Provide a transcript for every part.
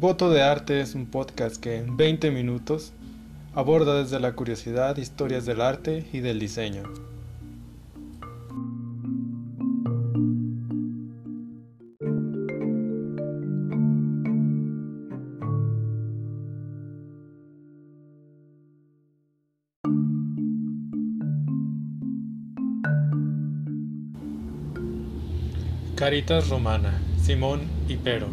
Voto de Arte es un podcast que en 20 minutos aborda desde la curiosidad historias del arte y del diseño. Caritas Romana, Simón y Pero.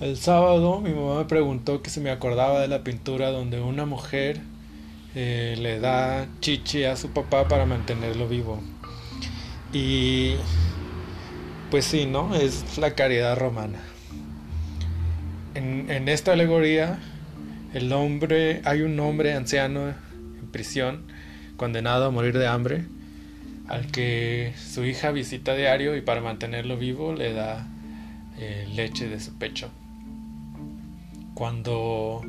El sábado mi mamá me preguntó que se me acordaba de la pintura donde una mujer eh, le da chichi a su papá para mantenerlo vivo. Y pues sí, ¿no? Es la caridad romana. En, esta alegoría, el hombre, hay un hombre anciano en prisión, condenado a morir de hambre, al que su hija visita diario y para mantenerlo vivo le da eh, leche de su pecho cuando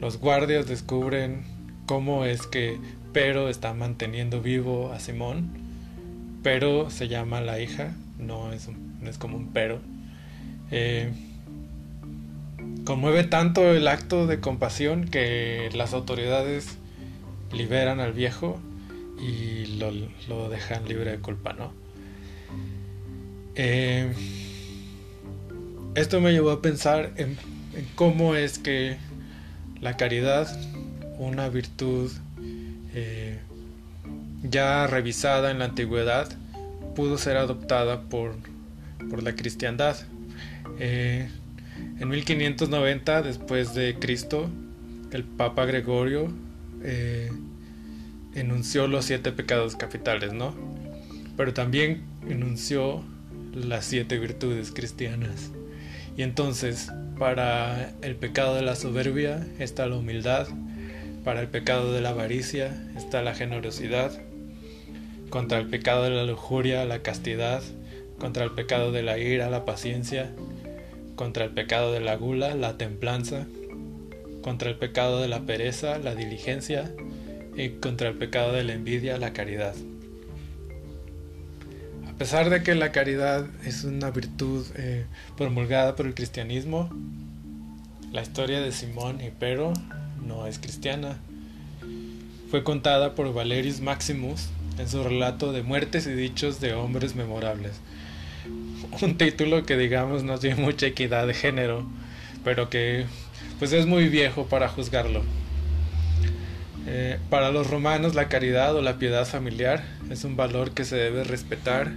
los guardias descubren cómo es que Pero está manteniendo vivo a Simón, Pero se llama la hija, no es, es como un pero. Eh, conmueve tanto el acto de compasión que las autoridades liberan al viejo y lo, dejan libre de culpa, ¿no? Eh, esto me llevó a pensar en cómo es que la caridad, una virtud eh, ya revisada en la antigüedad, pudo ser adoptada por, la cristiandad. Eh, en 1590, después de Cristo, el Papa Gregorio eh, enunció los siete pecados capitales, ¿no? Pero también enunció las siete virtudes cristianas. Y entonces, para el pecado de la soberbia está la humildad, para el pecado de la avaricia está la generosidad, contra el pecado de la lujuria la castidad, contra el pecado de la ira la paciencia, contra el pecado de la gula la templanza, contra el pecado de la pereza la diligencia y contra el pecado de la envidia la caridad. A pesar de que la caridad es una virtud eh, promulgada por el cristianismo, la historia de Simón y Pero no es cristiana. Fue contada por Valerius Maximus en su relato de muertes y dichos de hombres memorables. Un título que digamos no tiene mucha equidad de género, pero que pues es muy viejo para juzgarlo. Eh, para los romanos la caridad o la piedad familiar es un valor que se debe respetar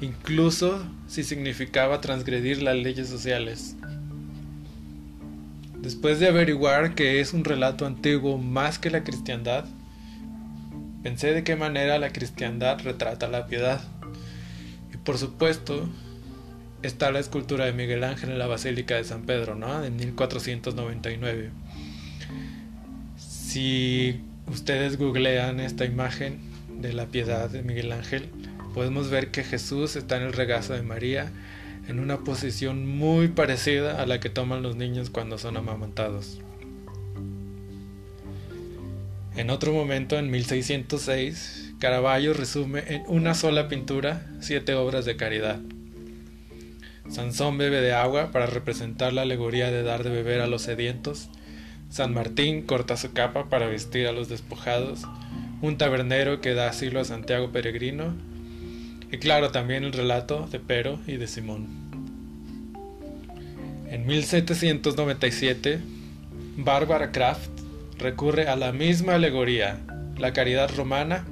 incluso si significaba transgredir las leyes sociales. Después de averiguar que es un relato antiguo más que la cristiandad, pensé de qué manera la cristiandad retrata la piedad. Y por supuesto, está la escultura de Miguel Ángel en la Basílica de San Pedro, ¿no? De 1499. Si ustedes googlean esta imagen de la piedad de Miguel Ángel, podemos ver que Jesús está en el regazo de María en una posición muy parecida a la que toman los niños cuando son amamantados. En otro momento, en 1606, Caravaggio resume en una sola pintura siete obras de caridad. Sansón bebe de agua para representar la alegoría de dar de beber a los sedientos. San Martín corta su capa para vestir a los despojados. Un tabernero que da asilo a Santiago Peregrino y claro, también el relato de Pero y de Simón. En 1797, Barbara Kraft recurre a la misma alegoría, la caridad romana,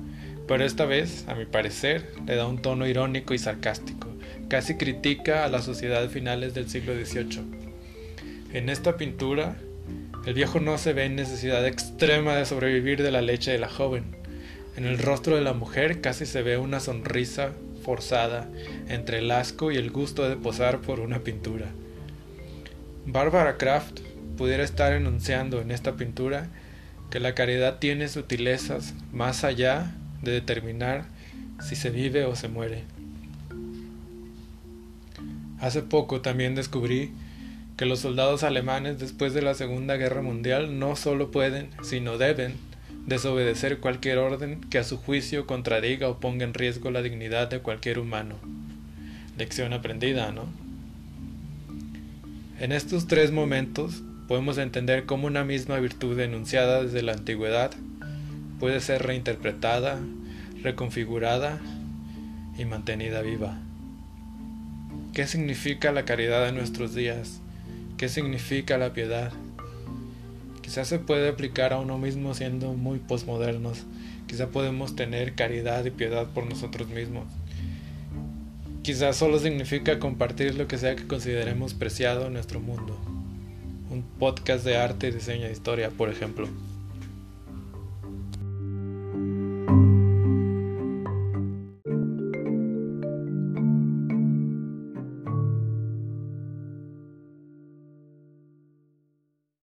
pero esta vez, a mi parecer, le da un tono irónico y sarcástico, casi critica a la sociedad finales del siglo XVIII. En esta pintura, el viejo no se ve en necesidad extrema de sobrevivir de la leche de la joven, en el rostro de la mujer casi se ve una sonrisa forzada entre el asco y el gusto de posar por una pintura. Barbara Kraft pudiera estar enunciando en esta pintura que la caridad tiene sutilezas más allá de determinar si se vive o se muere. Hace poco también descubrí que los soldados alemanes después de la Segunda Guerra Mundial no solo pueden, sino deben, desobedecer cualquier orden que a su juicio contradiga o ponga en riesgo la dignidad de cualquier humano. Lección aprendida, ¿no? En estos tres momentos podemos entender cómo una misma virtud enunciada desde la antigüedad puede ser reinterpretada, reconfigurada y mantenida viva. ¿Qué significa la caridad en nuestros días? ¿Qué significa la piedad? Quizás se puede aplicar a uno mismo siendo muy posmodernos. Quizás podemos tener caridad y piedad por nosotros mismos. Quizás solo significa compartir lo que sea que consideremos preciado en nuestro mundo. Podcast de arte, diseño e historia, por ejemplo.